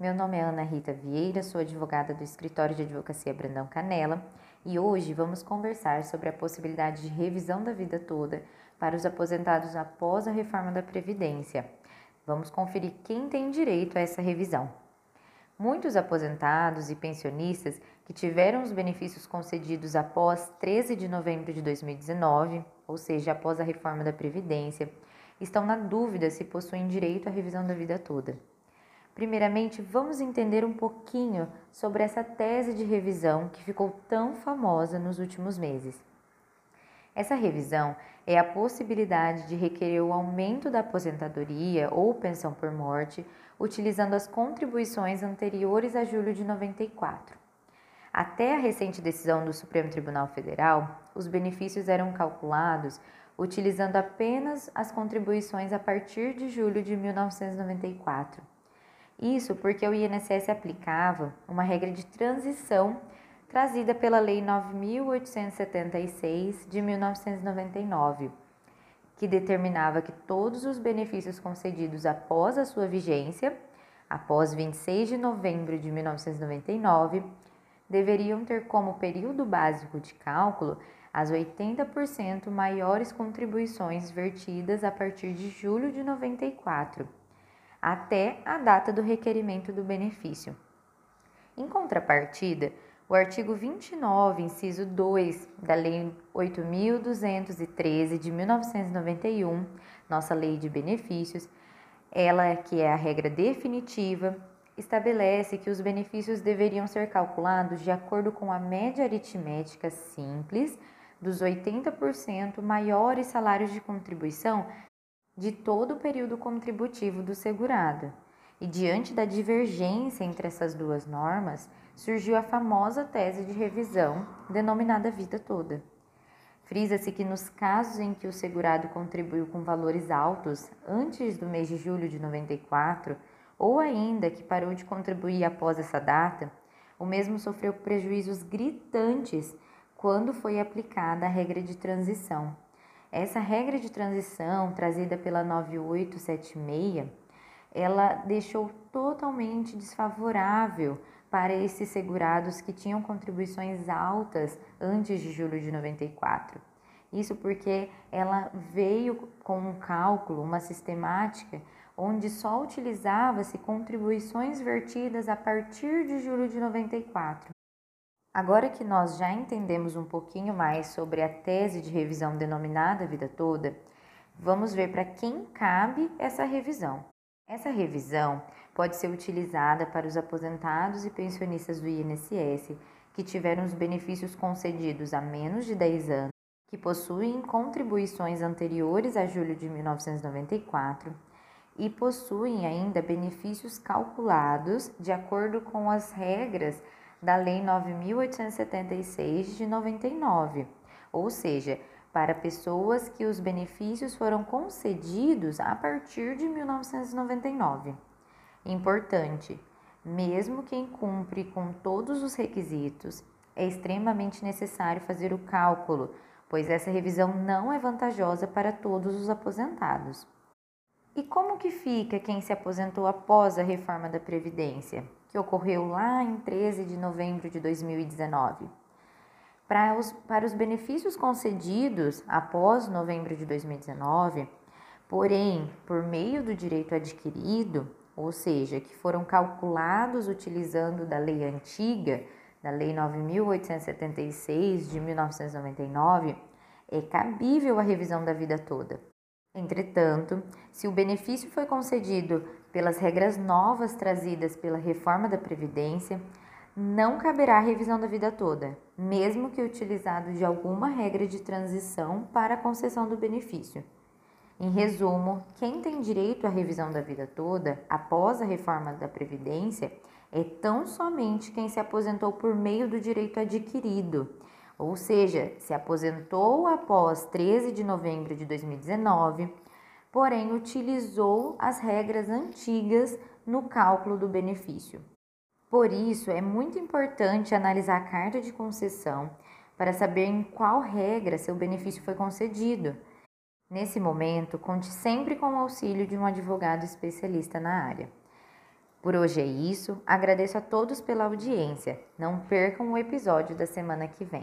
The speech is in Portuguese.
Meu nome é Ana Rita Vieira, sou advogada do escritório de advocacia Brandão Canela e hoje vamos conversar sobre a possibilidade de revisão da vida toda para os aposentados após a reforma da Previdência. Vamos conferir quem tem direito a essa revisão. Muitos aposentados e pensionistas que tiveram os benefícios concedidos após 13 de novembro de 2019, ou seja, após a reforma da Previdência, estão na dúvida se possuem direito à revisão da vida toda. Primeiramente, vamos entender um pouquinho sobre essa tese de revisão que ficou tão famosa nos últimos meses. Essa revisão é a possibilidade de requerer o aumento da aposentadoria ou pensão por morte utilizando as contribuições anteriores a julho de 94. Até a recente decisão do Supremo Tribunal Federal, os benefícios eram calculados utilizando apenas as contribuições a partir de julho de 1994. Isso porque o INSS aplicava uma regra de transição trazida pela Lei 9876 de 1999, que determinava que todos os benefícios concedidos após a sua vigência, após 26 de novembro de 1999, deveriam ter como período básico de cálculo as 80% maiores contribuições vertidas a partir de julho de 94 até a data do requerimento do benefício. Em contrapartida, o artigo 29, inciso 2 da Lei 8.213 de 1991, nossa Lei de Benefícios, ela que é a regra definitiva, estabelece que os benefícios deveriam ser calculados de acordo com a média aritmética simples dos 80% maiores salários de contribuição de todo o período contributivo do segurado. E diante da divergência entre essas duas normas, surgiu a famosa tese de revisão, denominada vida toda. Frisa-se que nos casos em que o segurado contribuiu com valores altos antes do mês de julho de 94, ou ainda que parou de contribuir após essa data, o mesmo sofreu prejuízos gritantes quando foi aplicada a regra de transição, essa regra de transição trazida pela 9876, ela deixou totalmente desfavorável para esses segurados que tinham contribuições altas antes de julho de 94. Isso porque ela veio com um cálculo, uma sistemática, onde só utilizava-se contribuições vertidas a partir de julho de 94. Agora que nós já entendemos um pouquinho mais sobre a tese de revisão denominada Vida Toda, vamos ver para quem cabe essa revisão. Essa revisão pode ser utilizada para os aposentados e pensionistas do INSS que tiveram os benefícios concedidos há menos de 10 anos, que possuem contribuições anteriores a julho de 1994 e possuem ainda benefícios calculados de acordo com as regras da Lei 9876 de 99, ou seja, para pessoas que os benefícios foram concedidos a partir de 1999. Importante, mesmo quem cumpre com todos os requisitos, é extremamente necessário fazer o cálculo, pois essa revisão não é vantajosa para todos os aposentados. E como que fica quem se aposentou após a reforma da Previdência? Que ocorreu lá em 13 de novembro de 2019. Para os, para os benefícios concedidos após novembro de 2019, porém, por meio do direito adquirido, ou seja, que foram calculados utilizando da lei antiga, da Lei 9.876 de 1999, é cabível a revisão da vida toda. Entretanto, se o benefício foi concedido pelas regras novas trazidas pela reforma da Previdência, não caberá a revisão da vida toda, mesmo que utilizado de alguma regra de transição para a concessão do benefício. Em resumo, quem tem direito à revisão da vida toda após a reforma da Previdência é tão somente quem se aposentou por meio do direito adquirido, ou seja, se aposentou após 13 de novembro de 2019, porém utilizou as regras antigas no cálculo do benefício. Por isso, é muito importante analisar a carta de concessão para saber em qual regra seu benefício foi concedido. Nesse momento, conte sempre com o auxílio de um advogado especialista na área. Por hoje é isso, agradeço a todos pela audiência. Não percam o episódio da semana que vem.